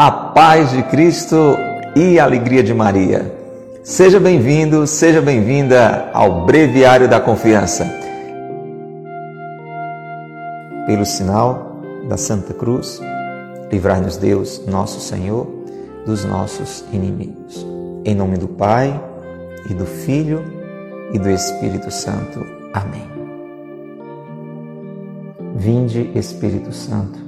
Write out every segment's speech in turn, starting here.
a paz de Cristo e a alegria de Maria. Seja bem-vindo, seja bem-vinda ao Breviário da Confiança. Pelo sinal da Santa Cruz, livrai-nos Deus, nosso Senhor, dos nossos inimigos. Em nome do Pai, e do Filho, e do Espírito Santo. Amém. Vinde, Espírito Santo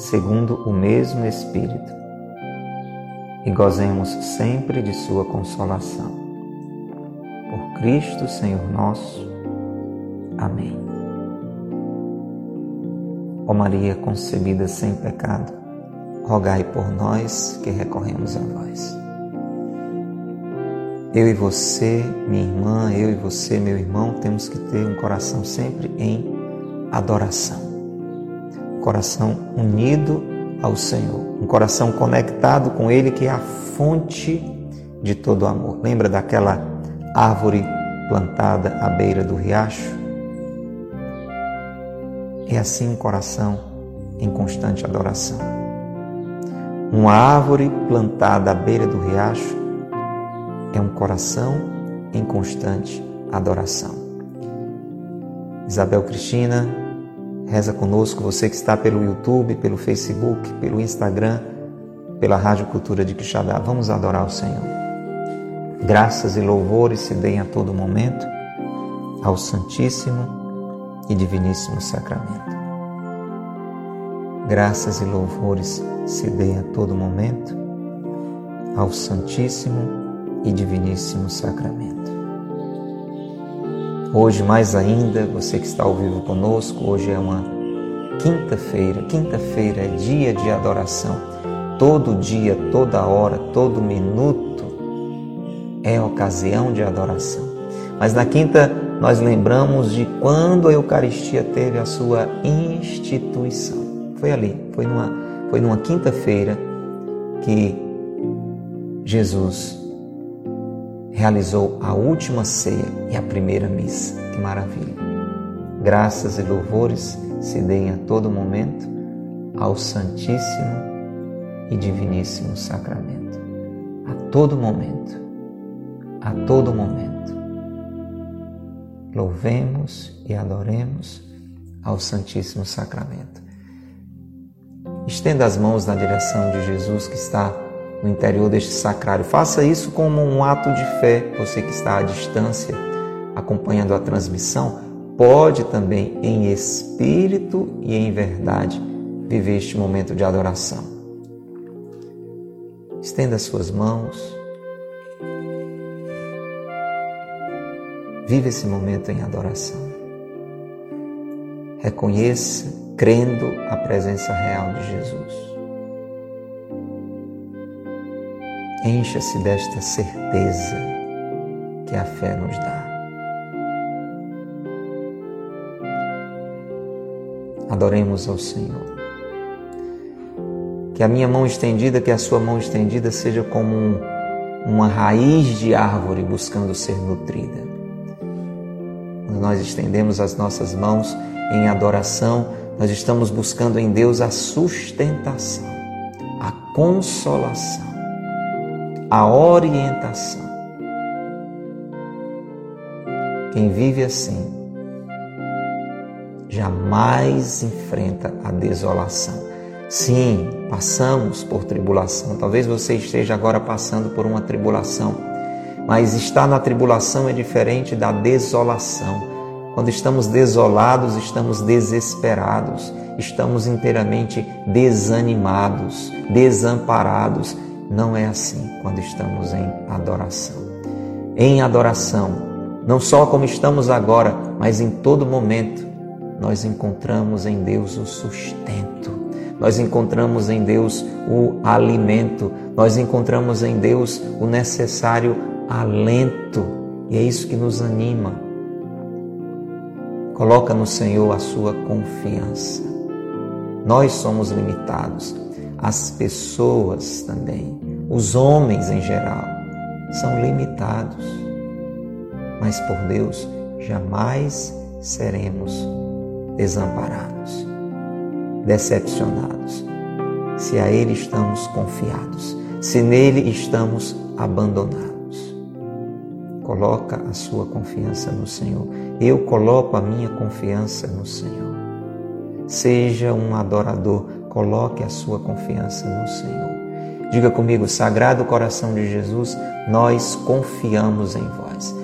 segundo o mesmo Espírito, e gozemos sempre de Sua consolação. Por Cristo, Senhor nosso. Amém. Ó Maria concebida sem pecado, rogai por nós que recorremos a vós. Eu e você, minha irmã, eu e você, meu irmão, temos que ter um coração sempre em adoração coração unido ao Senhor, um coração conectado com Ele que é a fonte de todo amor. Lembra daquela árvore plantada à beira do riacho? É assim um coração em constante adoração. Uma árvore plantada à beira do riacho é um coração em constante adoração. Isabel Cristina, Reza conosco, você que está pelo YouTube, pelo Facebook, pelo Instagram, pela Rádio Cultura de Quixadá. Vamos adorar o Senhor. Graças e louvores se deem a todo momento ao Santíssimo e Diviníssimo Sacramento. Graças e louvores se deem a todo momento ao Santíssimo e Diviníssimo Sacramento. Hoje, mais ainda, você que está ao vivo conosco, hoje é uma quinta-feira. Quinta-feira é dia de adoração. Todo dia, toda hora, todo minuto é ocasião de adoração. Mas na quinta, nós lembramos de quando a Eucaristia teve a sua instituição. Foi ali, foi numa, foi numa quinta-feira que Jesus realizou a última ceia e a primeira missa. Que maravilha! Graças e louvores se deem a todo momento ao Santíssimo e Diviníssimo Sacramento. A todo momento, a todo momento. Louvemos e adoremos ao Santíssimo Sacramento. Estenda as mãos na direção de Jesus que está no interior deste sacrário. Faça isso como um ato de fé. Você que está à distância, acompanhando a transmissão, pode também, em espírito e em verdade, viver este momento de adoração. Estenda suas mãos. Vive esse momento em adoração. Reconheça, crendo a presença real de Jesus. Encha-se desta certeza que a fé nos dá. Adoremos ao Senhor. Que a minha mão estendida, que a sua mão estendida seja como um, uma raiz de árvore buscando ser nutrida. Quando nós estendemos as nossas mãos em adoração, nós estamos buscando em Deus a sustentação, a consolação a orientação. Quem vive assim jamais enfrenta a desolação. Sim, passamos por tribulação. Talvez você esteja agora passando por uma tribulação, mas estar na tribulação é diferente da desolação. Quando estamos desolados, estamos desesperados, estamos inteiramente desanimados, desamparados, não é assim quando estamos em adoração. Em adoração, não só como estamos agora, mas em todo momento, nós encontramos em Deus o sustento. nós encontramos em Deus o alimento, nós encontramos em Deus o necessário alento, e é isso que nos anima. Coloca no Senhor a sua confiança. Nós somos limitados, as pessoas também, os homens em geral, são limitados, mas por Deus jamais seremos desamparados decepcionados, se a Ele estamos confiados, se nele estamos abandonados. Coloca a sua confiança no Senhor. Eu coloco a minha confiança no Senhor. Seja um adorador, coloque a sua confiança no Senhor. Diga comigo, Sagrado Coração de Jesus, nós confiamos em vós.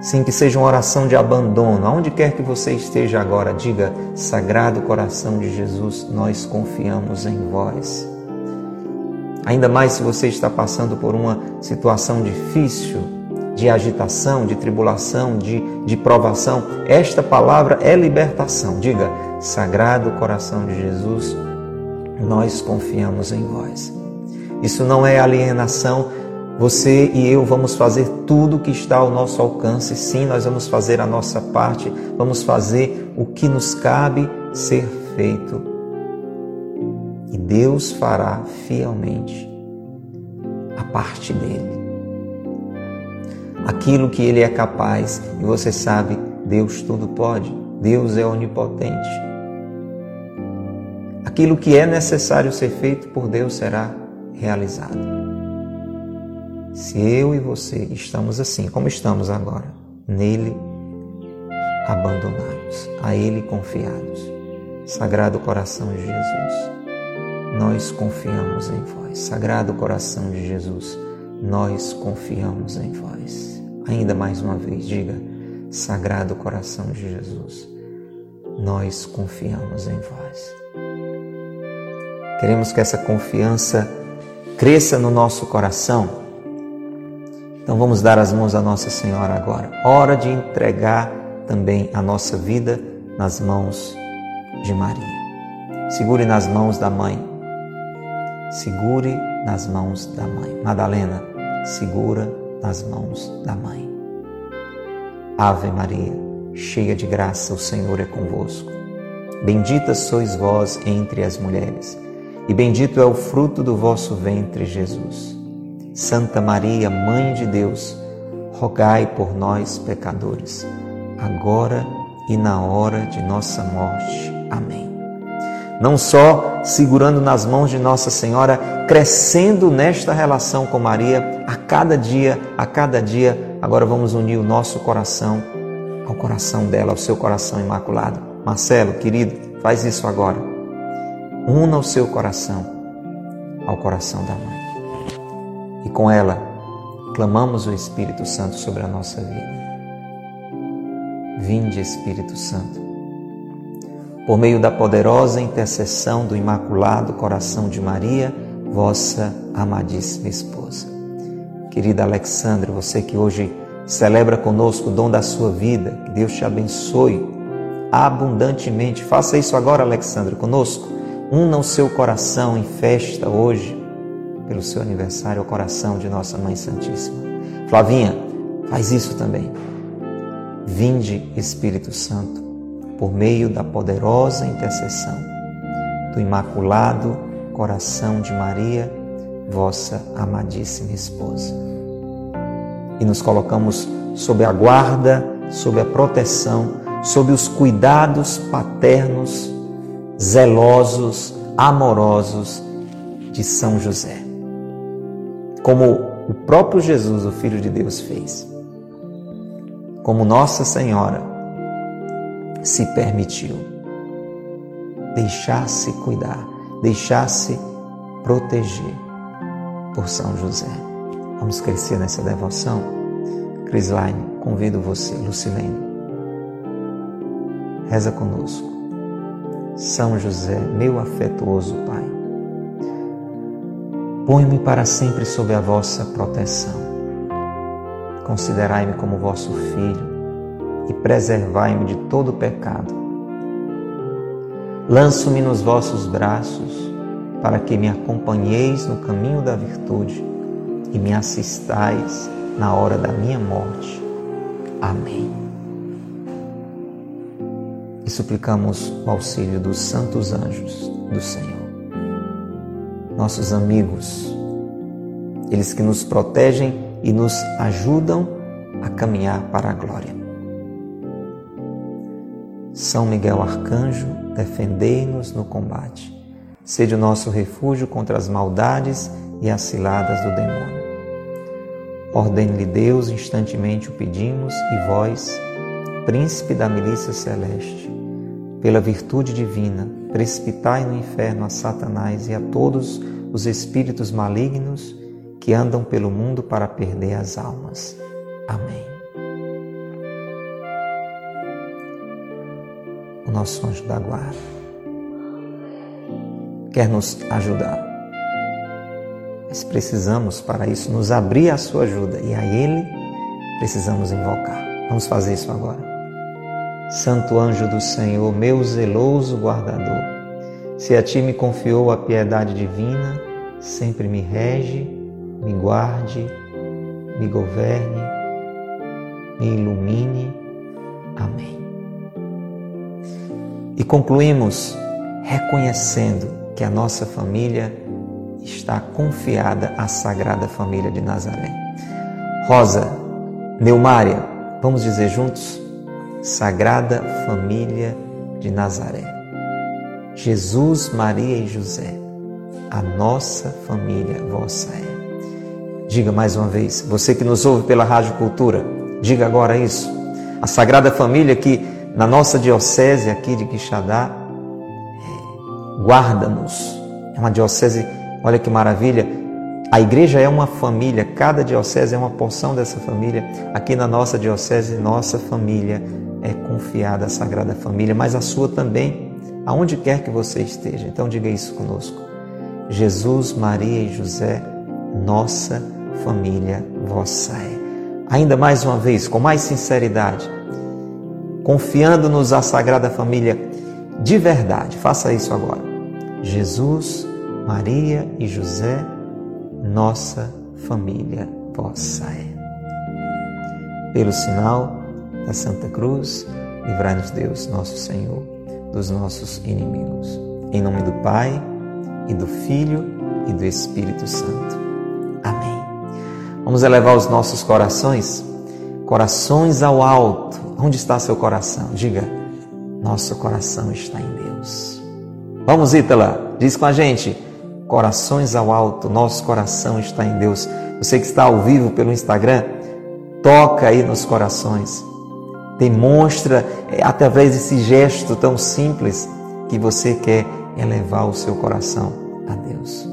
Sim, que seja uma oração de abandono. Aonde quer que você esteja agora, diga: Sagrado coração de Jesus, nós confiamos em vós. Ainda mais se você está passando por uma situação difícil, de agitação, de tribulação, de, de provação, esta palavra é libertação. Diga: Sagrado coração de Jesus, nós confiamos em vós. Isso não é alienação você e eu vamos fazer tudo o que está ao nosso alcance. Sim, nós vamos fazer a nossa parte, vamos fazer o que nos cabe ser feito. E Deus fará fielmente a parte dele. Aquilo que ele é capaz, e você sabe, Deus tudo pode. Deus é onipotente. Aquilo que é necessário ser feito por Deus será realizado. Se eu e você estamos assim, como estamos agora, nele abandonados, a ele confiados, Sagrado Coração de Jesus, nós confiamos em vós. Sagrado Coração de Jesus, nós confiamos em vós. Ainda mais uma vez, diga: Sagrado Coração de Jesus, nós confiamos em vós. Queremos que essa confiança cresça no nosso coração então vamos dar as mãos à Nossa Senhora agora. Hora de entregar também a nossa vida nas mãos de Maria. Segure nas mãos da mãe. Segure nas mãos da mãe. Madalena, segura nas mãos da mãe. Ave Maria, cheia de graça, o Senhor é convosco. Bendita sois vós entre as mulheres, e bendito é o fruto do vosso ventre, Jesus. Santa Maria, Mãe de Deus, rogai por nós, pecadores, agora e na hora de nossa morte. Amém. Não só segurando nas mãos de Nossa Senhora, crescendo nesta relação com Maria, a cada dia, a cada dia, agora vamos unir o nosso coração ao coração dela, ao seu coração imaculado. Marcelo, querido, faz isso agora. Una o seu coração ao coração da mãe e com ela clamamos o Espírito Santo sobre a nossa vida. Vinde, Espírito Santo, por meio da poderosa intercessão do Imaculado Coração de Maria, vossa amadíssima esposa. Querida Alexandra, você que hoje celebra conosco o dom da sua vida, que Deus te abençoe abundantemente. Faça isso agora, Alexandra, conosco. Una o seu coração em festa hoje pelo seu aniversário ao coração de nossa Mãe Santíssima. Flavinha, faz isso também. Vinde, Espírito Santo, por meio da poderosa intercessão do Imaculado Coração de Maria, vossa amadíssima esposa. E nos colocamos sob a guarda, sob a proteção, sob os cuidados paternos, zelosos, amorosos de São José como o próprio Jesus, o Filho de Deus, fez. Como Nossa Senhora se permitiu deixar-se cuidar, deixar-se proteger por São José. Vamos crescer nessa devoção? Crislaine, convido você, Lucilene, reza conosco. São José, meu afetuoso Pai Põe-me para sempre sob a vossa proteção. Considerai-me como vosso filho e preservai-me de todo pecado. lanço-me nos vossos braços, para que me acompanheis no caminho da virtude e me assistais na hora da minha morte. Amém. Suplicamos o auxílio dos santos anjos do Senhor. Nossos amigos, eles que nos protegem e nos ajudam a caminhar para a glória. São Miguel Arcanjo, defendei-nos no combate. Sede o nosso refúgio contra as maldades e as ciladas do demônio. Ordene-lhe Deus, instantemente o pedimos, e vós, príncipe da milícia celeste, pela virtude divina, precipitai no inferno a Satanás e a todos os espíritos malignos que andam pelo mundo para perder as almas. Amém. o nosso anjo da guarda. Quer nos ajudar. Mas precisamos, para isso, nos abrir à sua ajuda e a Ele precisamos invocar. Vamos fazer isso agora. Santo anjo do Senhor, meu zeloso guardador, se a Ti me confiou a piedade divina, sempre me rege, me guarde, me governe, me ilumine. Amém. E concluímos reconhecendo que a nossa família está confiada à Sagrada Família de Nazaré. Rosa, Neumária, vamos dizer juntos? Sagrada Família de Nazaré. Jesus, Maria e José, a nossa família vossa é. Diga mais uma vez, você que nos ouve pela Rádio Cultura, diga agora isso. A Sagrada Família que na nossa diocese aqui de Quixadá, é, guarda-nos. É uma diocese, olha que maravilha. A igreja é uma família, cada diocese é uma porção dessa família. Aqui na nossa diocese, nossa família é confiada à Sagrada Família, mas a sua também, aonde quer que você esteja. Então diga isso conosco. Jesus, Maria e José, nossa família vossa é. Ainda mais uma vez, com mais sinceridade, confiando-nos à Sagrada Família de verdade. Faça isso agora. Jesus, Maria e José, nossa família vossa é. Pelo sinal da Santa Cruz, livrai-nos Deus, nosso Senhor, dos nossos inimigos. Em nome do Pai, e do Filho e do Espírito Santo. Amém. Vamos elevar os nossos corações, corações ao alto Onde está seu coração? Diga, nosso coração está em Deus. Vamos, Ítala, diz com a gente. Corações ao alto, nosso coração está em Deus. Você que está ao vivo pelo Instagram, toca aí nos corações. Demonstra é, através desse gesto tão simples que você quer elevar o seu coração a Deus.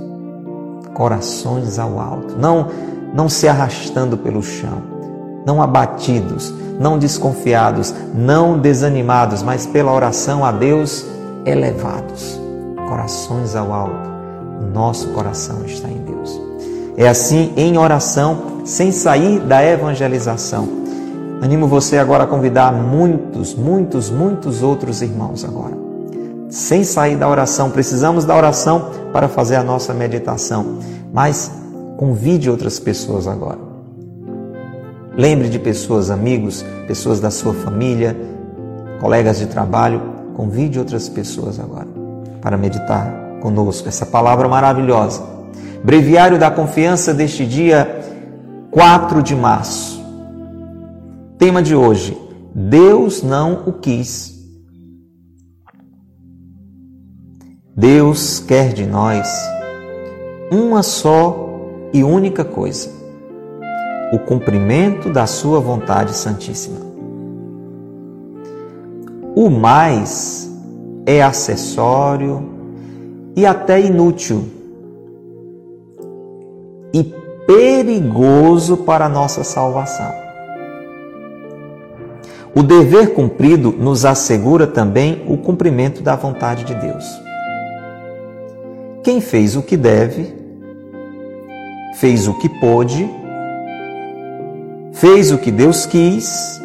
Corações ao alto, não não se arrastando pelo chão, não abatidos, não desconfiados, não desanimados, mas pela oração a Deus elevados, corações ao alto. Nosso coração está em Deus. É assim em oração, sem sair da evangelização. Animo você agora a convidar muitos, muitos, muitos outros irmãos agora. Sem sair da oração, precisamos da oração para fazer a nossa meditação, mas convide outras pessoas agora. Lembre de pessoas, amigos, pessoas da sua família, colegas de trabalho. Convide outras pessoas agora para meditar conosco essa palavra maravilhosa. Breviário da Confiança deste dia 4 de março. Tema de hoje: Deus não o quis. Deus quer de nós uma só e única coisa o cumprimento da Sua vontade santíssima. O mais é acessório e até inútil e perigoso para a nossa salvação. O dever cumprido nos assegura também o cumprimento da vontade de Deus. Quem fez o que deve, fez o que pôde fez o que Deus quis,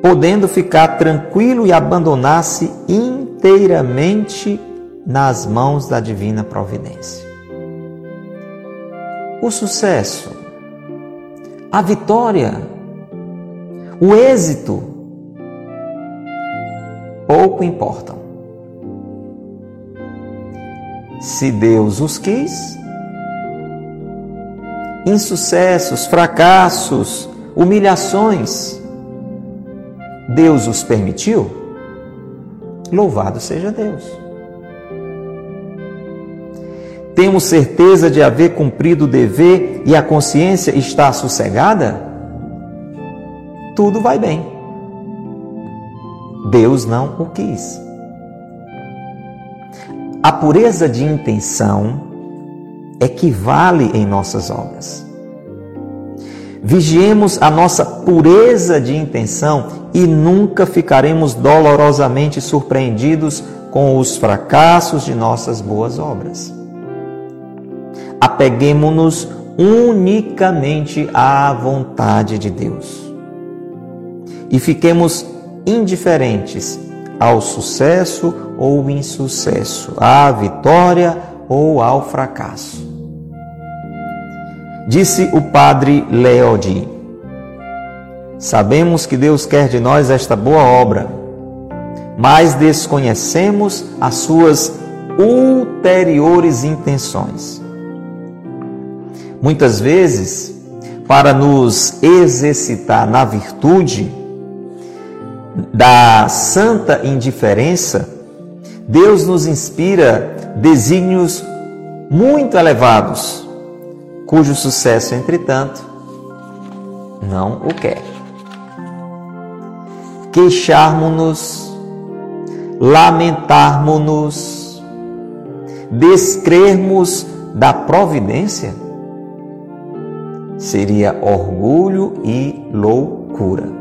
podendo ficar tranquilo e abandonar-se inteiramente nas mãos da divina providência. O sucesso, a vitória, o êxito pouco importam. Se Deus os quis, insucessos, fracassos, humilhações, Deus os permitiu? Louvado seja Deus. Temos certeza de haver cumprido o dever e a consciência está sossegada? Tudo vai bem. Deus não o quis. A pureza de intenção equivale em nossas obras. Vigiemos a nossa pureza de intenção e nunca ficaremos dolorosamente surpreendidos com os fracassos de nossas boas obras. Apeguemos-nos unicamente à vontade de Deus e fiquemos indiferentes ao sucesso ou insucesso, à vitória ou ao fracasso. Disse o padre Leodi: Sabemos que Deus quer de nós esta boa obra, mas desconhecemos as suas ulteriores intenções. Muitas vezes, para nos exercitar na virtude da santa indiferença, Deus nos inspira desígnios muito elevados, cujo sucesso, entretanto, não o quer. Queixarmos-nos, lamentarmos-nos, descrermos da providência, seria orgulho e loucura.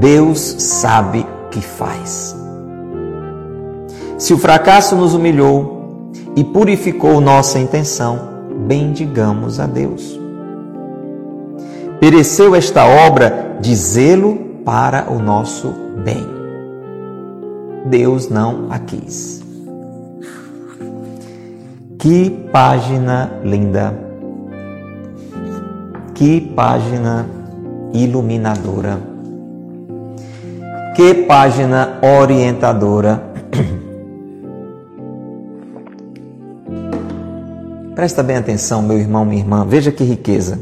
Deus sabe o que faz. Se o fracasso nos humilhou e purificou nossa intenção, bendigamos a Deus. Pereceu esta obra de zelo para o nosso bem. Deus não a quis. Que página linda! Que página iluminadora! Que página orientadora! Presta bem atenção, meu irmão, minha irmã, veja que riqueza.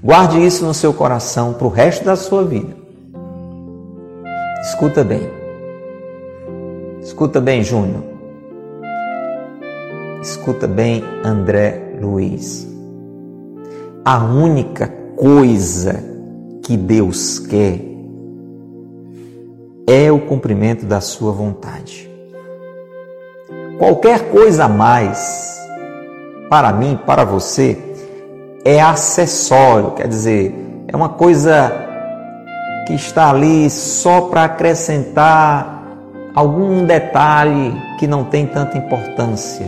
Guarde isso no seu coração para o resto da sua vida. Escuta bem. Escuta bem, Júnior. Escuta bem, André Luiz. A única coisa que Deus quer é o cumprimento da sua vontade. Qualquer coisa a mais para mim, para você, é acessório, quer dizer, é uma coisa que está ali só para acrescentar algum detalhe que não tem tanta importância.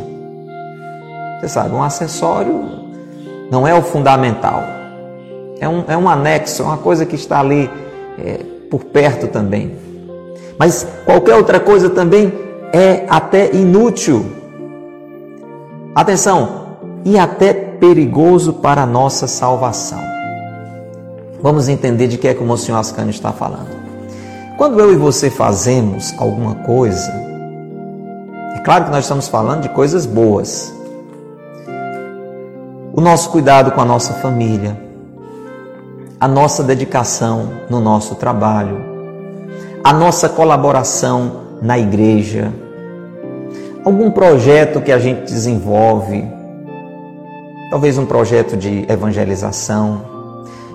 Você sabe, um acessório não é o fundamental, é um, é um anexo, é uma coisa que está ali é, por perto também. Mas qualquer outra coisa também é até inútil. Atenção, e até perigoso para a nossa salvação. Vamos entender de que é que o Monsenhor Ascânio está falando. Quando eu e você fazemos alguma coisa, é claro que nós estamos falando de coisas boas. O nosso cuidado com a nossa família, a nossa dedicação no nosso trabalho, a nossa colaboração na igreja, algum projeto que a gente desenvolve, talvez um projeto de evangelização,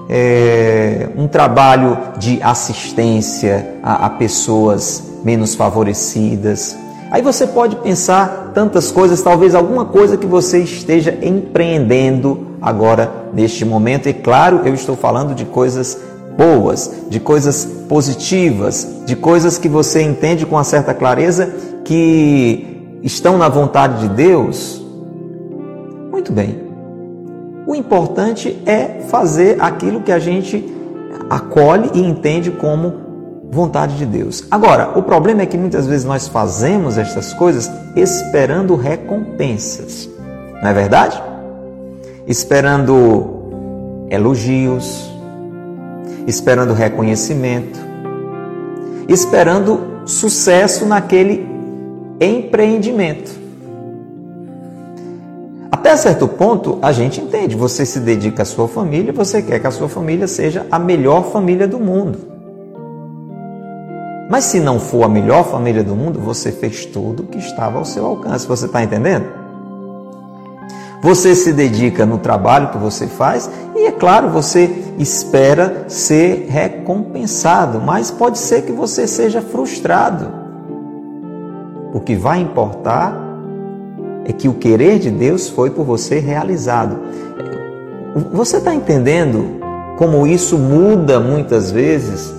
é, um trabalho de assistência a, a pessoas menos favorecidas. Aí você pode pensar tantas coisas, talvez alguma coisa que você esteja empreendendo agora neste momento. E claro, eu estou falando de coisas boas, de coisas positivas, de coisas que você entende com uma certa clareza que estão na vontade de Deus. Muito bem. O importante é fazer aquilo que a gente acolhe e entende como vontade de Deus. Agora, o problema é que muitas vezes nós fazemos estas coisas esperando recompensas, não é verdade? Esperando elogios, esperando reconhecimento, esperando sucesso naquele empreendimento. Até certo ponto, a gente entende. Você se dedica à sua família, você quer que a sua família seja a melhor família do mundo. Mas se não for a melhor família do mundo, você fez tudo o que estava ao seu alcance. Você está entendendo? Você se dedica no trabalho que você faz e, é claro, você espera ser recompensado, mas pode ser que você seja frustrado. O que vai importar é que o querer de Deus foi por você realizado. Você está entendendo como isso muda muitas vezes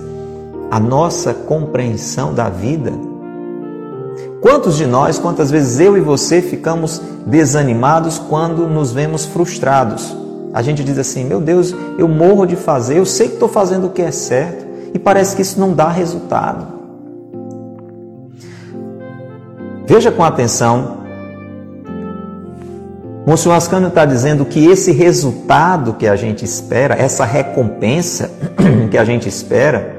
a nossa compreensão da vida? Quantos de nós, quantas vezes eu e você ficamos desanimados quando nos vemos frustrados? A gente diz assim: meu Deus, eu morro de fazer, eu sei que estou fazendo o que é certo e parece que isso não dá resultado. Veja com atenção Monsenhor Ascânio está dizendo que esse resultado que a gente espera, essa recompensa que a gente espera,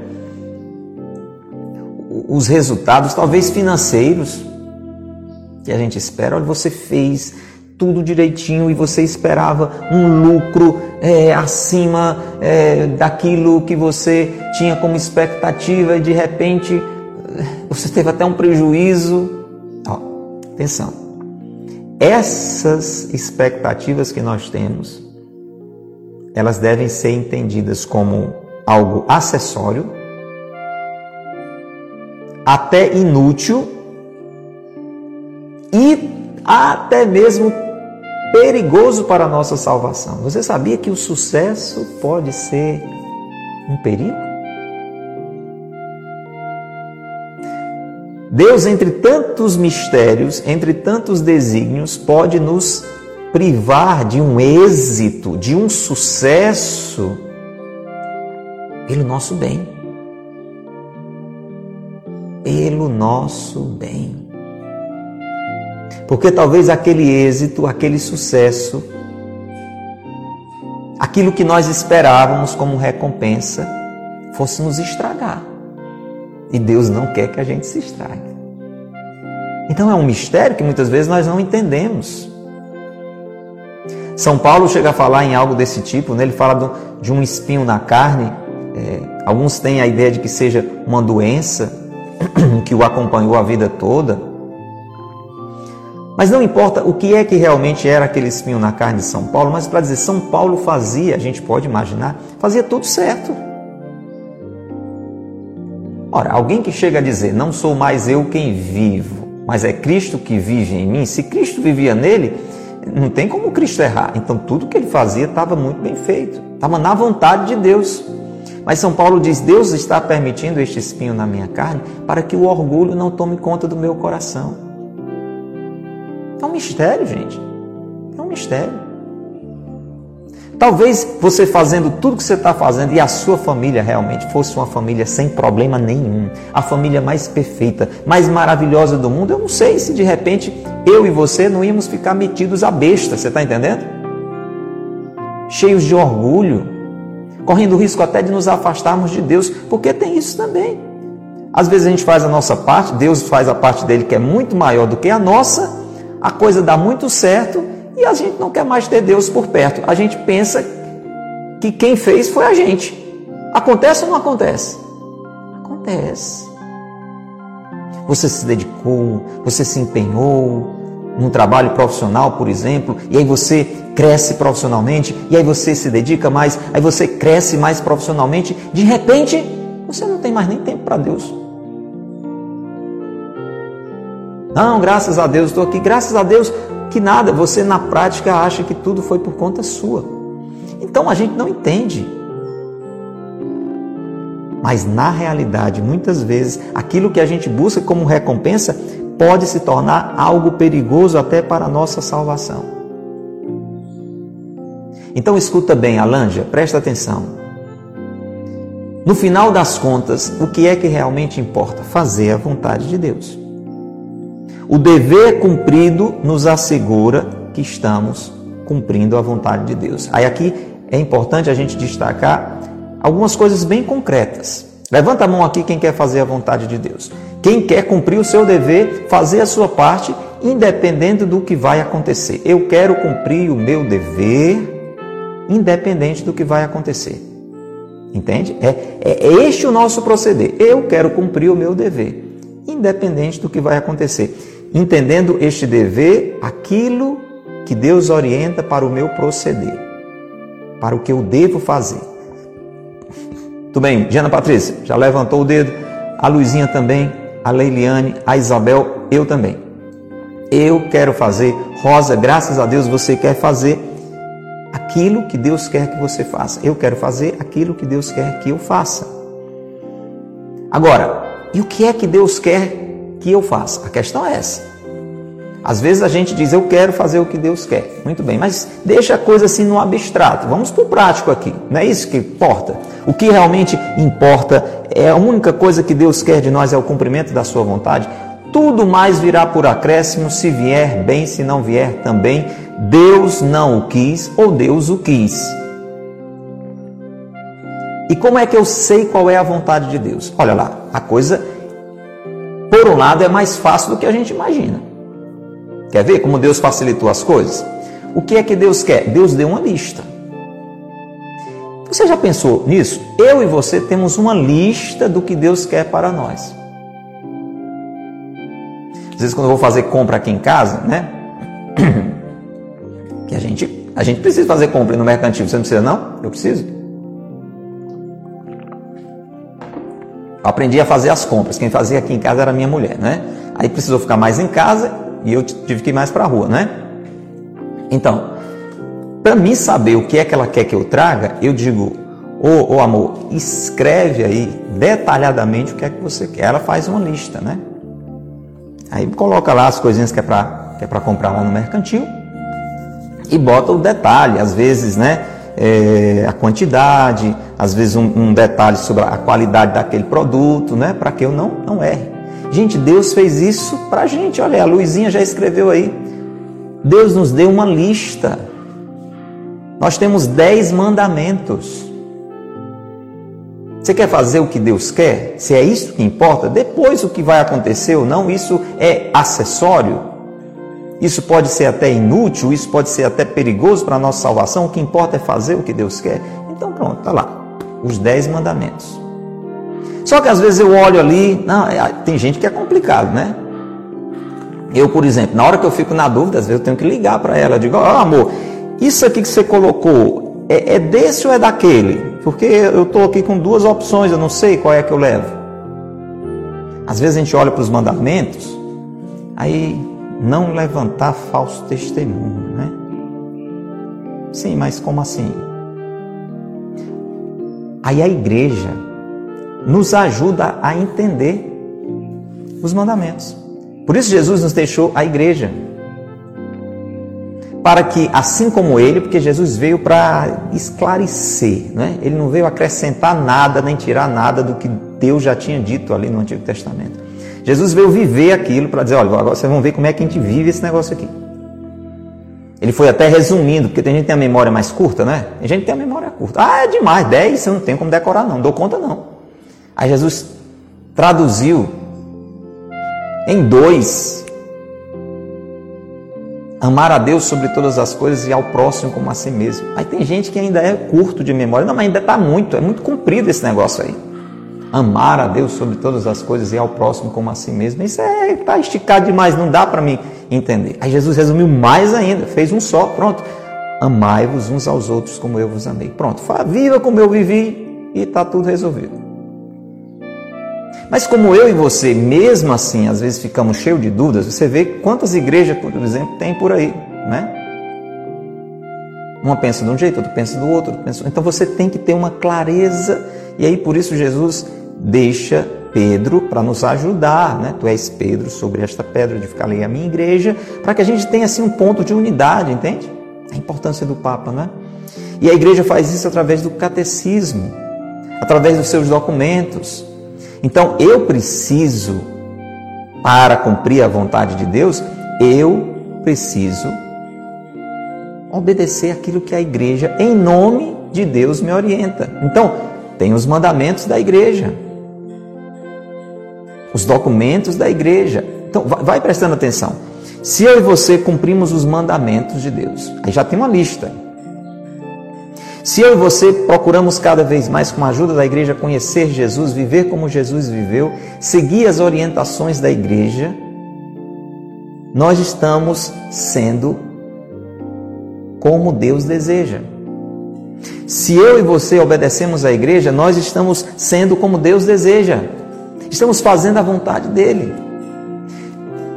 os resultados, talvez financeiros, que a gente espera, olha, você fez tudo direitinho e você esperava um lucro é, acima é, daquilo que você tinha como expectativa e de repente você teve até um prejuízo. Ó, atenção. Essas expectativas que nós temos, elas devem ser entendidas como algo acessório, até inútil e até mesmo perigoso para a nossa salvação. Você sabia que o sucesso pode ser um perigo? Deus, entre tantos mistérios, entre tantos desígnios, pode nos privar de um êxito, de um sucesso, pelo nosso bem. Pelo nosso bem. Porque talvez aquele êxito, aquele sucesso, aquilo que nós esperávamos como recompensa, fosse nos estragar. E Deus não quer que a gente se estrague. Então é um mistério que muitas vezes nós não entendemos. São Paulo chega a falar em algo desse tipo, né? ele fala de um espinho na carne. É, alguns têm a ideia de que seja uma doença que o acompanhou a vida toda. Mas não importa o que é que realmente era aquele espinho na carne de São Paulo, mas para dizer, São Paulo fazia, a gente pode imaginar, fazia tudo certo. Ora, alguém que chega a dizer, não sou mais eu quem vivo, mas é Cristo que vive em mim, se Cristo vivia nele, não tem como Cristo errar. Então tudo que ele fazia estava muito bem feito, estava na vontade de Deus. Mas São Paulo diz: Deus está permitindo este espinho na minha carne para que o orgulho não tome conta do meu coração. É um mistério, gente. É um mistério. Talvez você fazendo tudo que você está fazendo e a sua família realmente fosse uma família sem problema nenhum, a família mais perfeita, mais maravilhosa do mundo. Eu não sei se de repente eu e você não íamos ficar metidos a besta, você está entendendo? Cheios de orgulho, correndo o risco até de nos afastarmos de Deus, porque tem isso também. Às vezes a gente faz a nossa parte, Deus faz a parte dele que é muito maior do que a nossa, a coisa dá muito certo e a gente não quer mais ter Deus por perto. A gente pensa que quem fez foi a gente. Acontece ou não acontece? Acontece. Você se dedicou, você se empenhou num trabalho profissional, por exemplo, e aí você cresce profissionalmente, e aí você se dedica mais, aí você cresce mais profissionalmente, de repente você não tem mais nem tempo para Deus. Não, graças a Deus estou aqui, graças a Deus que nada, você na prática acha que tudo foi por conta sua. Então a gente não entende. Mas na realidade, muitas vezes, aquilo que a gente busca como recompensa pode se tornar algo perigoso até para a nossa salvação. Então escuta bem, Alanja, presta atenção. No final das contas, o que é que realmente importa? Fazer a vontade de Deus. O dever cumprido nos assegura que estamos cumprindo a vontade de Deus. Aí aqui é importante a gente destacar algumas coisas bem concretas. Levanta a mão aqui quem quer fazer a vontade de Deus. Quem quer cumprir o seu dever, fazer a sua parte, independente do que vai acontecer. Eu quero cumprir o meu dever, independente do que vai acontecer. Entende? É, é, é este o nosso proceder. Eu quero cumprir o meu dever, independente do que vai acontecer. Entendendo este dever, aquilo que Deus orienta para o meu proceder, para o que eu devo fazer. Tudo bem, Diana Patrícia, já levantou o dedo? A Luizinha também a Leiliane, a Isabel, eu também. Eu quero fazer. Rosa, graças a Deus você quer fazer aquilo que Deus quer que você faça. Eu quero fazer aquilo que Deus quer que eu faça. Agora, e o que é que Deus quer que eu faça? A questão é essa. Às vezes a gente diz, eu quero fazer o que Deus quer. Muito bem, mas deixa a coisa assim no abstrato. Vamos para o prático aqui. Não é isso que importa. O que realmente importa é a única coisa que Deus quer de nós é o cumprimento da sua vontade. Tudo mais virá por acréscimo, se vier bem, se não vier também. Deus não o quis ou Deus o quis. E como é que eu sei qual é a vontade de Deus? Olha lá, a coisa, por um lado, é mais fácil do que a gente imagina. Quer ver como Deus facilitou as coisas? O que é que Deus quer? Deus deu uma lista. Você já pensou nisso? Eu e você temos uma lista do que Deus quer para nós. Às vezes quando eu vou fazer compra aqui em casa, né? Que a gente, a gente precisa fazer compra no mercantil. Você não precisa não? Eu preciso. Eu aprendi a fazer as compras. Quem fazia aqui em casa era minha mulher, né? Aí precisou ficar mais em casa e eu tive que ir mais para a rua, né? Então, para mim saber o que é que ela quer que eu traga, eu digo, ô oh, oh, amor, escreve aí detalhadamente o que é que você quer. Ela faz uma lista, né? Aí coloca lá as coisinhas que é para que é comprar lá no mercantil e bota o detalhe, às vezes, né? É, a quantidade, às vezes um, um, detalhe sobre a qualidade daquele produto, né? Para que eu não, não erre. Gente, Deus fez isso para a gente. Olha, a Luizinha já escreveu aí. Deus nos deu uma lista nós temos dez mandamentos. Você quer fazer o que Deus quer? Se é isso que importa, depois o que vai acontecer ou não, isso é acessório. Isso pode ser até inútil, isso pode ser até perigoso para a nossa salvação. O que importa é fazer o que Deus quer. Então pronto, está lá. Os dez mandamentos. Só que às vezes eu olho ali, não, é, tem gente que é complicado, né? Eu, por exemplo, na hora que eu fico na dúvida, às vezes eu tenho que ligar para ela, eu digo, ó oh, amor, isso aqui que você colocou é, é desse ou é daquele? Porque eu estou aqui com duas opções, eu não sei qual é que eu levo. Às vezes a gente olha para os mandamentos, aí não levantar falso testemunho, né? Sim, mas como assim? Aí a igreja nos ajuda a entender os mandamentos. Por isso Jesus nos deixou a igreja para que, assim como ele, porque Jesus veio para esclarecer, né? ele não veio acrescentar nada nem tirar nada do que Deus já tinha dito ali no Antigo Testamento. Jesus veio viver aquilo para dizer: olha, agora vocês vão ver como é que a gente vive esse negócio aqui. Ele foi até resumindo, porque tem gente que tem a memória mais curta, né? Tem gente que tem a memória curta. Ah, é demais, 10 você não tem como decorar, não, não dou conta não. Aí Jesus traduziu em dois Amar a Deus sobre todas as coisas e ao próximo como a si mesmo. Aí tem gente que ainda é curto de memória. Não, mas ainda está muito, é muito comprido esse negócio aí. Amar a Deus sobre todas as coisas e ao próximo como a si mesmo. Isso é está esticado demais, não dá para mim entender. Aí Jesus resumiu mais ainda, fez um só, pronto. Amai-vos uns aos outros como eu vos amei. Pronto, viva como eu vivi e está tudo resolvido. Mas como eu e você, mesmo assim, às vezes ficamos cheios de dúvidas, você vê quantas igrejas, por exemplo, tem por aí, né? Uma pensa de um jeito, outra pensa do outro. Pensa... Então você tem que ter uma clareza, e aí por isso Jesus deixa Pedro para nos ajudar, né? Tu és Pedro sobre esta pedra de ficar ali a minha igreja, para que a gente tenha assim um ponto de unidade, entende? A importância do Papa, né? E a igreja faz isso através do catecismo através dos seus documentos. Então eu preciso, para cumprir a vontade de Deus, eu preciso obedecer aquilo que a igreja, em nome de Deus, me orienta. Então, tem os mandamentos da igreja, os documentos da igreja. Então, vai prestando atenção. Se eu e você cumprimos os mandamentos de Deus, aí já tem uma lista. Se eu e você procuramos cada vez mais, com a ajuda da igreja, conhecer Jesus, viver como Jesus viveu, seguir as orientações da igreja, nós estamos sendo como Deus deseja. Se eu e você obedecemos à igreja, nós estamos sendo como Deus deseja. Estamos fazendo a vontade dele.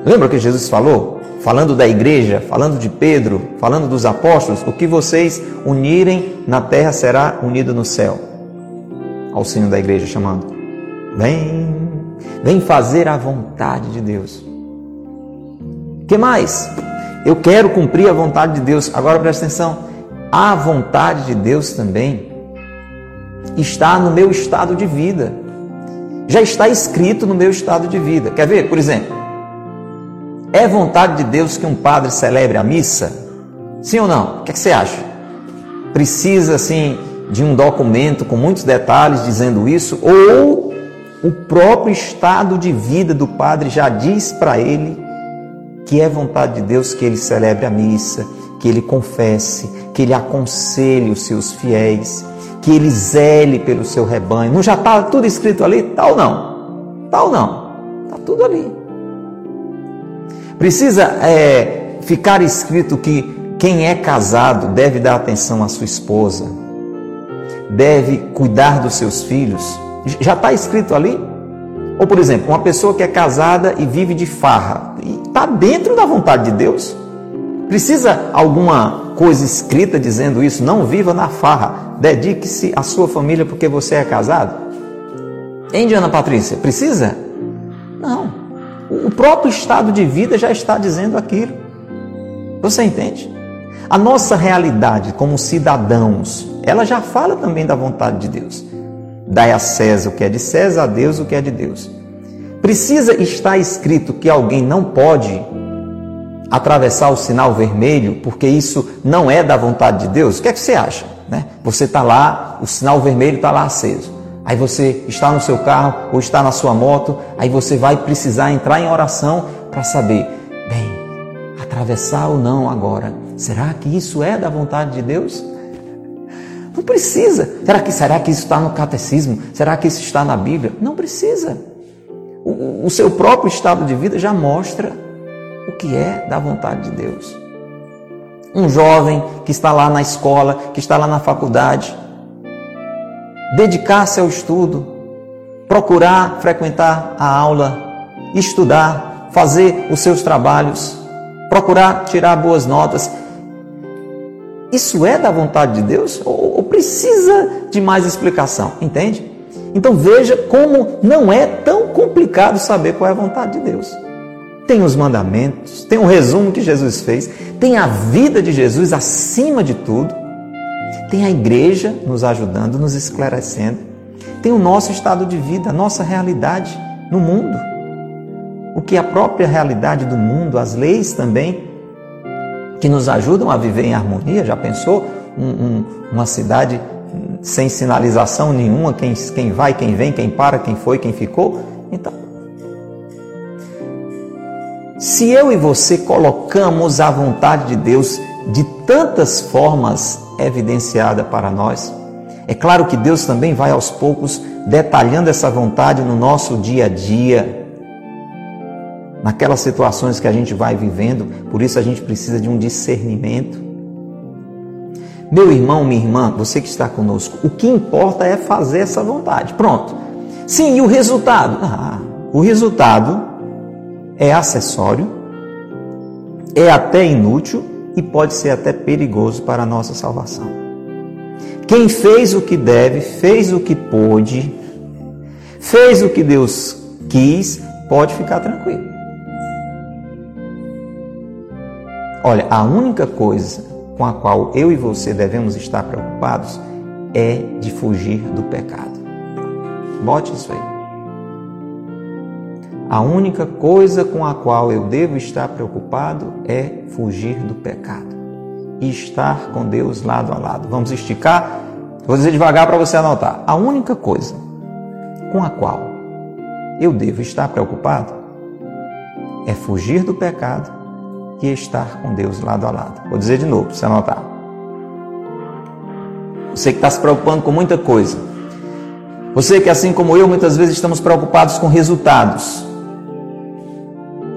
Lembra o que Jesus falou? Falando da igreja, falando de Pedro, falando dos apóstolos, o que vocês unirem na terra será unido no céu. Ao sino da igreja chamando: Vem, vem fazer a vontade de Deus. Que mais? Eu quero cumprir a vontade de Deus. Agora presta atenção. A vontade de Deus também está no meu estado de vida. Já está escrito no meu estado de vida. Quer ver? Por exemplo, é vontade de Deus que um padre celebre a missa? Sim ou não? O que, é que você acha? Precisa, assim, de um documento com muitos detalhes dizendo isso? Ou o próprio estado de vida do padre já diz para ele que é vontade de Deus que ele celebre a missa, que ele confesse, que ele aconselhe os seus fiéis, que ele zele pelo seu rebanho. Não já está tudo escrito ali? Tal não. Tal não. Está tudo ali. Precisa é, ficar escrito que quem é casado deve dar atenção à sua esposa, deve cuidar dos seus filhos. Já está escrito ali? Ou, por exemplo, uma pessoa que é casada e vive de farra, está dentro da vontade de Deus? Precisa alguma coisa escrita dizendo isso? Não viva na farra, dedique-se à sua família porque você é casado? Hein, Diana Patrícia? Precisa? Não. O próprio estado de vida já está dizendo aquilo. Você entende? A nossa realidade como cidadãos, ela já fala também da vontade de Deus. Dai a César o que é de César, a Deus o que é de Deus. Precisa estar escrito que alguém não pode atravessar o sinal vermelho porque isso não é da vontade de Deus? O que é que você acha? Né? Você está lá, o sinal vermelho está lá aceso. Aí você está no seu carro ou está na sua moto, aí você vai precisar entrar em oração para saber, bem, atravessar ou não agora. Será que isso é da vontade de Deus? Não precisa. Será que, será que isso está no catecismo? Será que isso está na Bíblia? Não precisa. O, o seu próprio estado de vida já mostra o que é da vontade de Deus. Um jovem que está lá na escola, que está lá na faculdade, dedicar-se ao estudo, procurar frequentar a aula, estudar, fazer os seus trabalhos, procurar tirar boas notas. Isso é da vontade de Deus ou precisa de mais explicação? Entende? Então veja como não é tão complicado saber qual é a vontade de Deus. Tem os mandamentos, tem o resumo que Jesus fez, tem a vida de Jesus acima de tudo tem a igreja nos ajudando, nos esclarecendo, tem o nosso estado de vida, a nossa realidade no mundo. O que a própria realidade do mundo, as leis também, que nos ajudam a viver em harmonia. Já pensou um, um, uma cidade sem sinalização nenhuma, quem, quem vai, quem vem, quem para, quem foi, quem ficou? Então, se eu e você colocamos a vontade de Deus de tantas formas evidenciada para nós. É claro que Deus também vai aos poucos detalhando essa vontade no nosso dia a dia, naquelas situações que a gente vai vivendo, por isso a gente precisa de um discernimento. Meu irmão, minha irmã, você que está conosco, o que importa é fazer essa vontade. Pronto. Sim, e o resultado? Ah, o resultado é acessório, é até inútil, e pode ser até perigoso para a nossa salvação. Quem fez o que deve, fez o que pôde, fez o que Deus quis, pode ficar tranquilo. Olha, a única coisa com a qual eu e você devemos estar preocupados é de fugir do pecado. Bote isso aí. A única coisa com a qual eu devo estar preocupado é fugir do pecado e estar com Deus lado a lado. Vamos esticar? Vou dizer devagar para você anotar. A única coisa com a qual eu devo estar preocupado é fugir do pecado e estar com Deus lado a lado. Vou dizer de novo, para você anotar. Você que está se preocupando com muita coisa. Você que, assim como eu, muitas vezes estamos preocupados com resultados.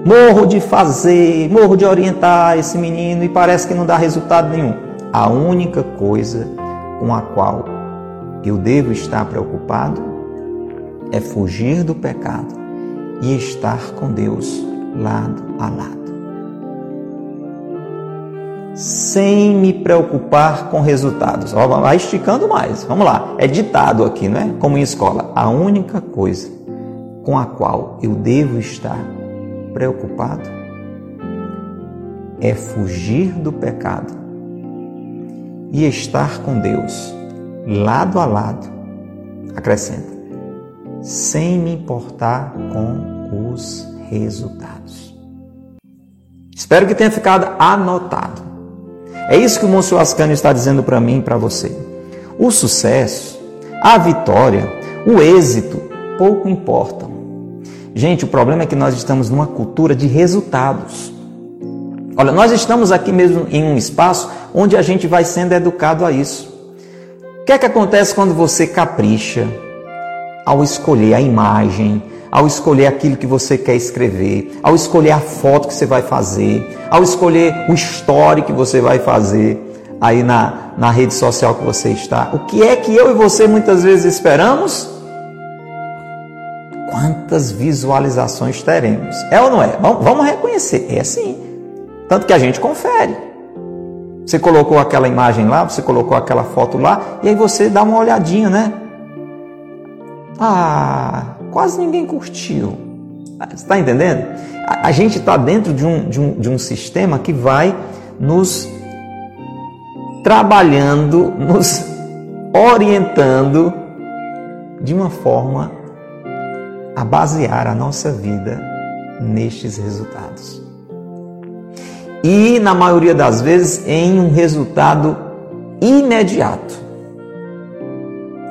Morro de fazer, morro de orientar esse menino e parece que não dá resultado nenhum. A única coisa com a qual eu devo estar preocupado é fugir do pecado e estar com Deus lado a lado. Sem me preocupar com resultados. Ó, vai esticando mais. Vamos lá. É ditado aqui, não é? Como em escola. A única coisa com a qual eu devo estar preocupado é fugir do pecado e estar com Deus lado a lado. Acrescenta, sem me importar com os resultados. Espero que tenha ficado anotado. É isso que o Monsenhor Ascânio está dizendo para mim e para você. O sucesso, a vitória, o êxito pouco importam. Gente, o problema é que nós estamos numa cultura de resultados. Olha, nós estamos aqui mesmo em um espaço onde a gente vai sendo educado a isso. O que é que acontece quando você capricha ao escolher a imagem, ao escolher aquilo que você quer escrever, ao escolher a foto que você vai fazer, ao escolher o story que você vai fazer aí na, na rede social que você está? O que é que eu e você muitas vezes esperamos? Quantas visualizações teremos. É ou não é? Vamos reconhecer. É sim. Tanto que a gente confere. Você colocou aquela imagem lá, você colocou aquela foto lá, e aí você dá uma olhadinha, né? Ah, quase ninguém curtiu. Está entendendo? A, a gente está dentro de um, de, um, de um sistema que vai nos trabalhando, nos orientando de uma forma a basear a nossa vida nestes resultados. E, na maioria das vezes, em um resultado imediato.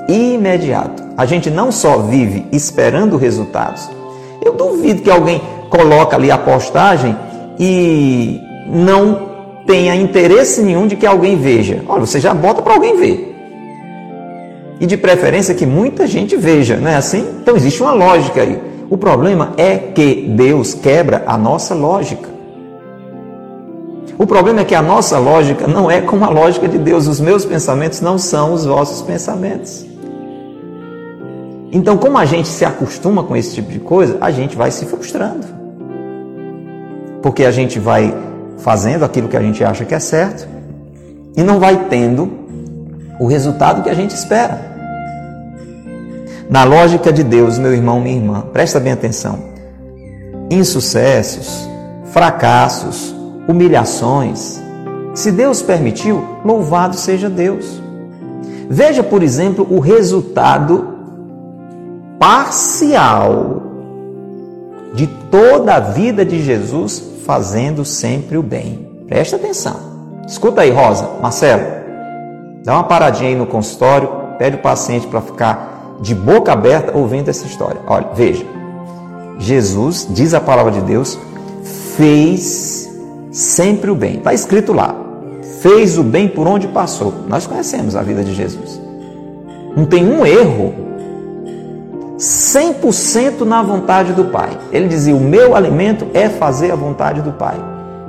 Imediato. A gente não só vive esperando resultados. Eu duvido que alguém coloque ali a postagem e não tenha interesse nenhum de que alguém veja. Olha, você já bota para alguém ver e de preferência que muita gente veja, não é assim? Então existe uma lógica aí. O problema é que Deus quebra a nossa lógica. O problema é que a nossa lógica não é como a lógica de Deus. Os meus pensamentos não são os vossos pensamentos. Então, como a gente se acostuma com esse tipo de coisa, a gente vai se frustrando. Porque a gente vai fazendo aquilo que a gente acha que é certo e não vai tendo o resultado que a gente espera. Na lógica de Deus, meu irmão, minha irmã, presta bem atenção. Insucessos, fracassos, humilhações, se Deus permitiu, louvado seja Deus. Veja, por exemplo, o resultado parcial de toda a vida de Jesus fazendo sempre o bem. Presta atenção. Escuta aí, Rosa, Marcelo. Dá uma paradinha aí no consultório, pede o paciente para ficar de boca aberta ouvindo essa história. Olha, veja. Jesus, diz a palavra de Deus, fez sempre o bem. Está escrito lá. Fez o bem por onde passou. Nós conhecemos a vida de Jesus. Não tem um erro. 100% na vontade do Pai. Ele dizia: O meu alimento é fazer a vontade do Pai.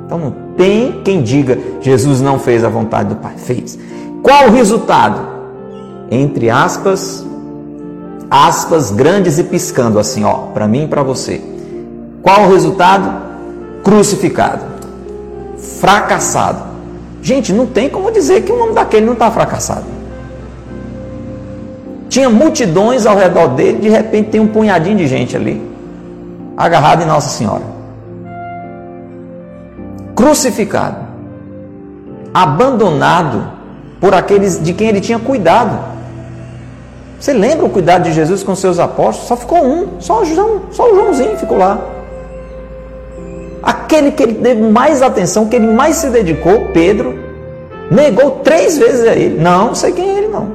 Então não tem quem diga Jesus não fez a vontade do Pai. Fez. Qual o resultado? Entre aspas, aspas grandes e piscando assim, ó, para mim e para você. Qual o resultado? Crucificado. Fracassado. Gente, não tem como dizer que o nome daquele não está fracassado. Tinha multidões ao redor dele, de repente tem um punhadinho de gente ali, agarrado em Nossa Senhora. Crucificado. Abandonado por aqueles de quem ele tinha cuidado. Você lembra o cuidado de Jesus com seus apóstolos? Só ficou um, só o, João, só o Joãozinho ficou lá. Aquele que ele deu mais atenção, que ele mais se dedicou, Pedro, negou três vezes a ele. Não, não sei quem é ele, não.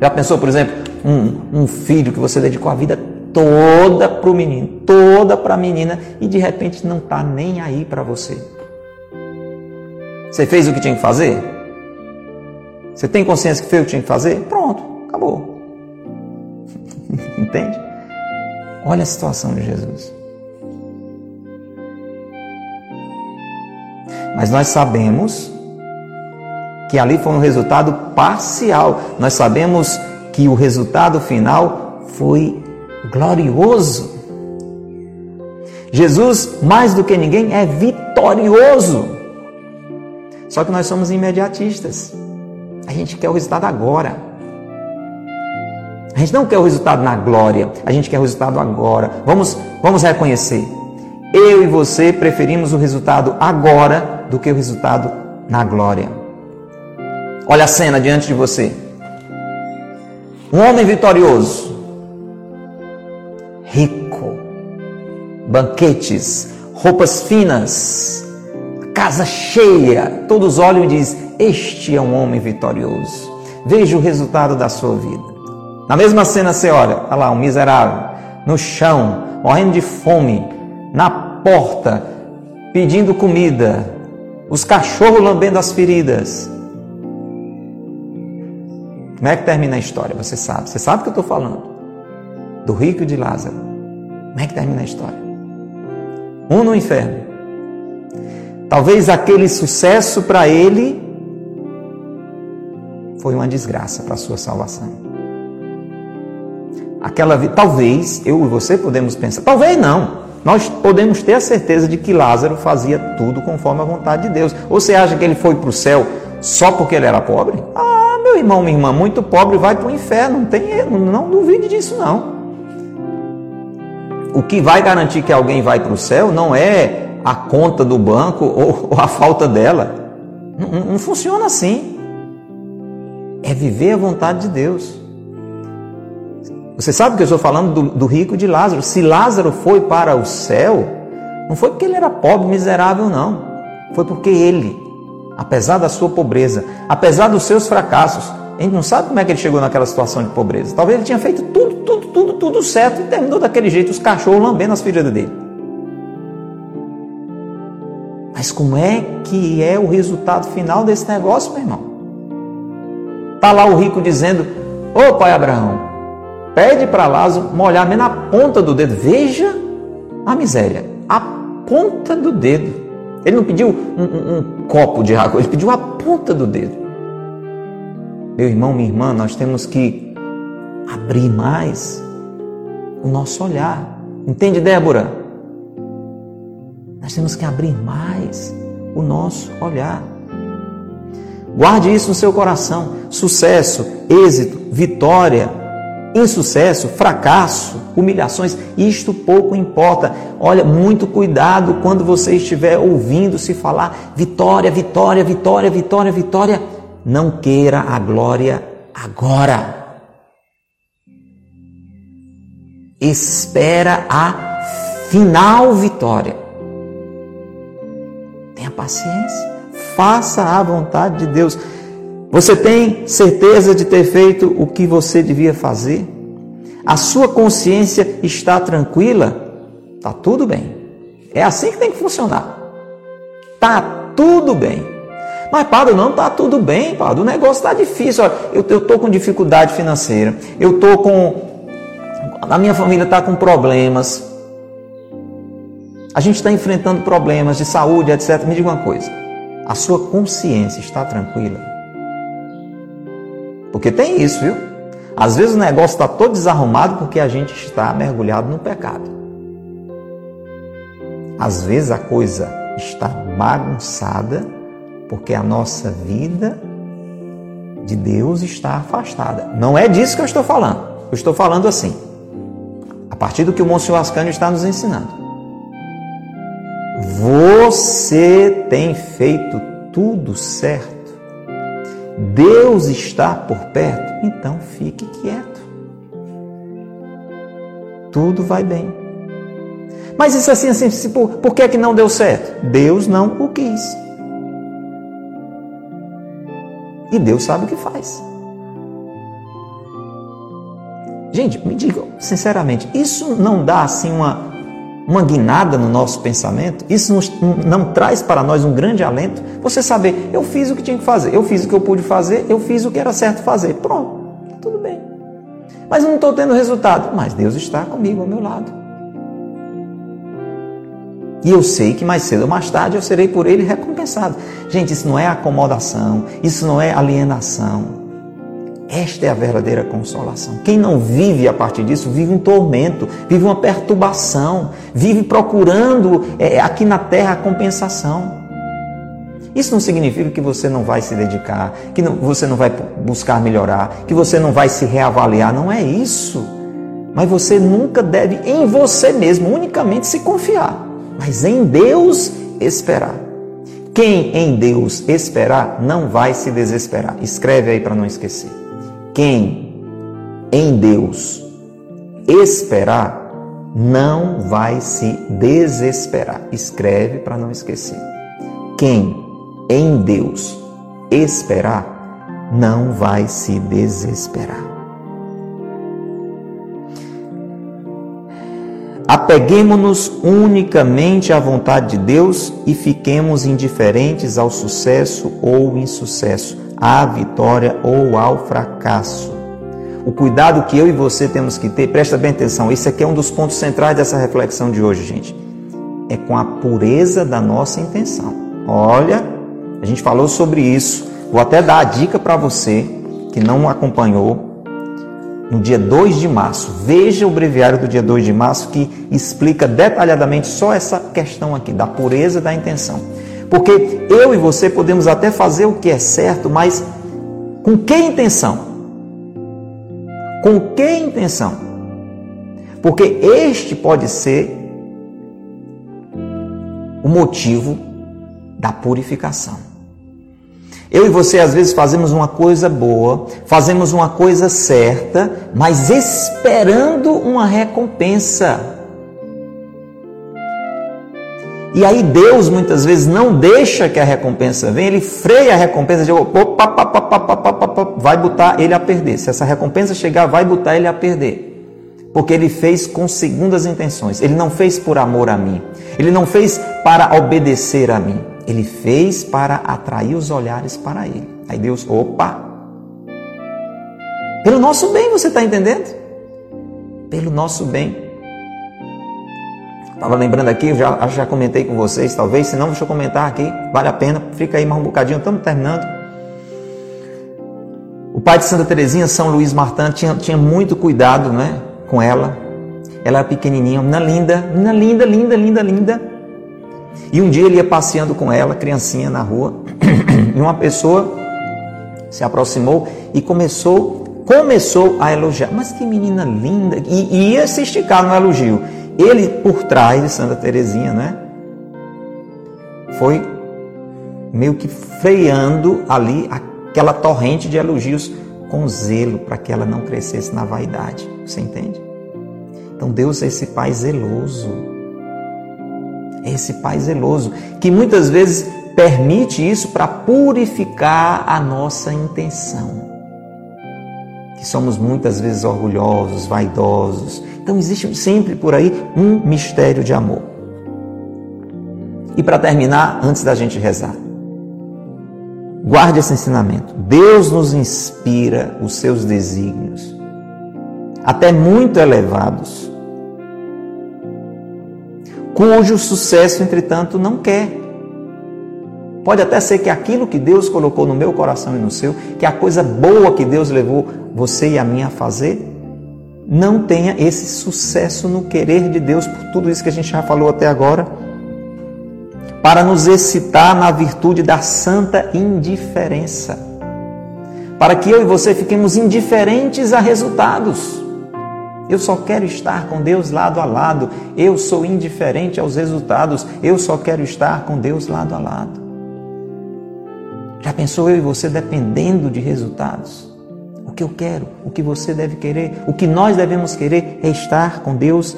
Já pensou, por exemplo, um, um filho que você dedicou a vida toda para o menino, toda para a menina, e de repente não está nem aí para você? Você fez o que tinha que fazer? Você tem consciência que fez o que tinha que fazer? Pronto, acabou. Entende? Olha a situação de Jesus. Mas nós sabemos que ali foi um resultado parcial. Nós sabemos que o resultado final foi glorioso. Jesus, mais do que ninguém, é vitorioso. Só que nós somos imediatistas. A gente quer o resultado agora. A gente não quer o resultado na glória, a gente quer o resultado agora. Vamos, vamos reconhecer. Eu e você preferimos o resultado agora do que o resultado na glória. Olha a cena diante de você. Um homem vitorioso, rico, banquetes, roupas finas, casa cheia, todos olham e dizem: Este é um homem vitorioso. Veja o resultado da sua vida. Na mesma cena você olha, olha lá, um miserável, no chão, morrendo de fome, na porta, pedindo comida, os cachorros lambendo as feridas. Como é que termina a história? Você sabe, você sabe o que eu estou falando. Do rico e de Lázaro. Como é que termina a história? Um no inferno, Talvez aquele sucesso para ele foi uma desgraça para a sua salvação. Aquela, talvez eu e você podemos pensar, talvez não. Nós podemos ter a certeza de que Lázaro fazia tudo conforme a vontade de Deus. Ou você acha que ele foi para o céu só porque ele era pobre? Ah, meu irmão, minha irmã, muito pobre vai para o inferno. Não tem, não, não duvide disso não. O que vai garantir que alguém vai para o céu não é a conta do banco ou, ou a falta dela. Não, não, funciona assim. É viver a vontade de Deus. Você sabe que eu estou falando do, do rico de Lázaro. Se Lázaro foi para o céu, não foi porque ele era pobre, miserável, não. Foi porque ele, apesar da sua pobreza, apesar dos seus fracassos, a gente não sabe como é que ele chegou naquela situação de pobreza. Talvez ele tinha feito tudo, tudo, tudo, tudo certo e terminou daquele jeito, os cachorros lambendo as feridas dele. Mas como é que é o resultado final desse negócio, meu irmão? Está lá o rico dizendo: Ô pai Abraão, pede para Lázaro molhar menos a ponta do dedo. Veja a miséria, a ponta do dedo. Ele não pediu um, um, um copo de água, ele pediu a ponta do dedo. Meu irmão, minha irmã, nós temos que abrir mais o nosso olhar. Entende, Débora? Nós temos que abrir mais o nosso olhar. Guarde isso no seu coração. Sucesso, êxito, vitória, insucesso, fracasso, humilhações, isto pouco importa. Olha, muito cuidado quando você estiver ouvindo se falar vitória, vitória, vitória, vitória, vitória. Não queira a glória agora. Espera a final vitória. Tenha paciência. Faça a vontade de Deus. Você tem certeza de ter feito o que você devia fazer? A sua consciência está tranquila? Está tudo bem. É assim que tem que funcionar. Está tudo bem. Mas, Padre, não está tudo bem, Padre. O negócio está difícil. Olha, eu estou com dificuldade financeira. Eu estou com. A minha família está com problemas. A gente está enfrentando problemas de saúde, etc. Me diga uma coisa: a sua consciência está tranquila? Porque tem isso, viu? Às vezes o negócio está todo desarrumado porque a gente está mergulhado no pecado. Às vezes a coisa está bagunçada porque a nossa vida de Deus está afastada. Não é disso que eu estou falando. Eu estou falando assim, a partir do que o Monsenhor Ascânio está nos ensinando. Você tem feito tudo certo. Deus está por perto, então fique quieto. tudo vai bem. Mas isso assim, assim, por, por que, é que não deu certo? Deus não o quis. E Deus sabe o que faz. Gente, me diga sinceramente, isso não dá assim uma, uma guinada no nosso pensamento? Isso nos, não traz para nós um grande alento? Você saber, eu fiz o que tinha que fazer, eu fiz o que eu pude fazer, eu fiz o que era certo fazer. Pronto, tudo bem. Mas eu não estou tendo resultado. Mas Deus está comigo ao meu lado. E eu sei que mais cedo ou mais tarde eu serei por ele recompensado. Gente, isso não é acomodação, isso não é alienação. Esta é a verdadeira consolação. Quem não vive a partir disso, vive um tormento, vive uma perturbação, vive procurando é, aqui na terra a compensação. Isso não significa que você não vai se dedicar, que não, você não vai buscar melhorar, que você não vai se reavaliar. Não é isso. Mas você nunca deve, em você mesmo, unicamente se confiar, mas em Deus esperar. Quem em Deus esperar não vai se desesperar. Escreve aí para não esquecer. Quem em Deus esperar não vai se desesperar. Escreve para não esquecer. Quem em Deus esperar não vai se desesperar. Apeguemos-nos unicamente à vontade de Deus e fiquemos indiferentes ao sucesso ou insucesso à vitória ou ao fracasso. O cuidado que eu e você temos que ter, presta bem atenção, esse aqui é um dos pontos centrais dessa reflexão de hoje, gente. É com a pureza da nossa intenção. Olha, a gente falou sobre isso. Vou até dar a dica para você que não acompanhou. No dia 2 de março, veja o breviário do dia 2 de março que explica detalhadamente só essa questão aqui da pureza da intenção. Porque eu e você podemos até fazer o que é certo, mas com que intenção? Com que intenção? Porque este pode ser o motivo da purificação. Eu e você às vezes fazemos uma coisa boa, fazemos uma coisa certa, mas esperando uma recompensa. E aí Deus muitas vezes não deixa que a recompensa venha, ele freia a recompensa, de, opa, vai botar ele a perder. Se essa recompensa chegar, vai botar ele a perder. Porque ele fez com segundas intenções. Ele não fez por amor a mim. Ele não fez para obedecer a mim. Ele fez para atrair os olhares para ele. Aí Deus, opa! Pelo nosso bem, você está entendendo? Pelo nosso bem. Estava lembrando aqui, já, já comentei com vocês, talvez, se não, deixa eu comentar aqui, vale a pena, fica aí mais um bocadinho, estamos terminando. O pai de Santa Teresinha, São Luís Martin, tinha, tinha muito cuidado né, com ela. Ela era pequenininha, menina linda, menina linda, linda, linda, linda. E um dia ele ia passeando com ela, criancinha, na rua, e uma pessoa se aproximou e começou, começou a elogiar. Mas que menina linda! E, e ia se esticar no elogio ele por trás de Santa Teresinha, né? Foi meio que freando ali aquela torrente de elogios com zelo para que ela não crescesse na vaidade. Você entende? Então Deus é esse pai zeloso. É esse pai zeloso que muitas vezes permite isso para purificar a nossa intenção. Somos muitas vezes orgulhosos, vaidosos, então existe sempre por aí um mistério de amor. E para terminar, antes da gente rezar, guarde esse ensinamento. Deus nos inspira os seus desígnios, até muito elevados, cujo sucesso, entretanto, não quer. Pode até ser que aquilo que Deus colocou no meu coração e no seu, que a coisa boa que Deus levou você e a mim a fazer, não tenha esse sucesso no querer de Deus por tudo isso que a gente já falou até agora, para nos excitar na virtude da santa indiferença, para que eu e você fiquemos indiferentes a resultados. Eu só quero estar com Deus lado a lado, eu sou indiferente aos resultados, eu só quero estar com Deus lado a lado. Já pensou eu e você dependendo de resultados? que eu quero, o que você deve querer, o que nós devemos querer é estar com Deus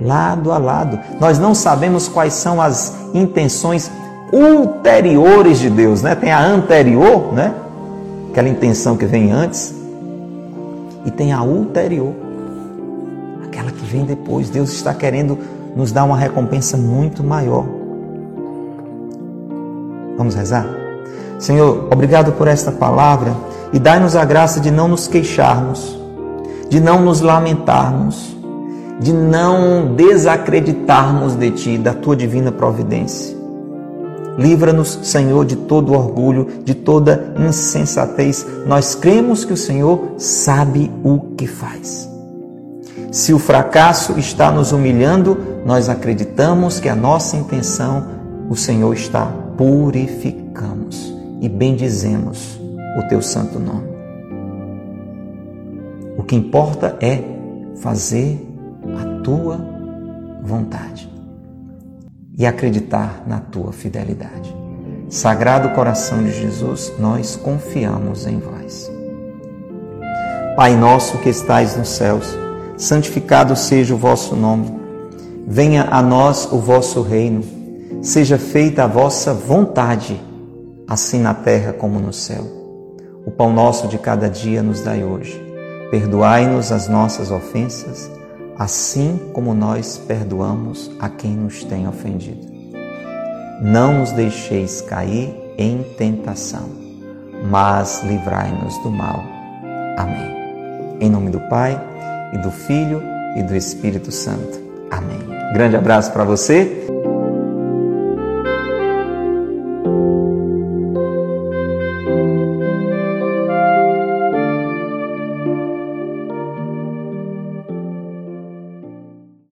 lado a lado. Nós não sabemos quais são as intenções ulteriores de Deus, né? Tem a anterior, né? Aquela intenção que vem antes, e tem a ulterior, aquela que vem depois. Deus está querendo nos dar uma recompensa muito maior. Vamos rezar? Senhor, obrigado por esta palavra e dai-nos a graça de não nos queixarmos, de não nos lamentarmos, de não desacreditarmos de Ti, da Tua divina providência. Livra-nos, Senhor, de todo orgulho, de toda insensatez. Nós cremos que o Senhor sabe o que faz. Se o fracasso está nos humilhando, nós acreditamos que a nossa intenção o Senhor está purificamos e bendizemos o teu santo nome. O que importa é fazer a tua vontade e acreditar na tua fidelidade. Sagrado coração de Jesus, nós confiamos em vós. Pai nosso que estais nos céus, santificado seja o vosso nome. Venha a nós o vosso reino. Seja feita a vossa vontade, assim na terra como no céu. O pão nosso de cada dia nos dai hoje. Perdoai-nos as nossas ofensas, assim como nós perdoamos a quem nos tem ofendido. Não nos deixeis cair em tentação, mas livrai-nos do mal. Amém. Em nome do Pai, e do Filho, e do Espírito Santo. Amém. Grande abraço para você.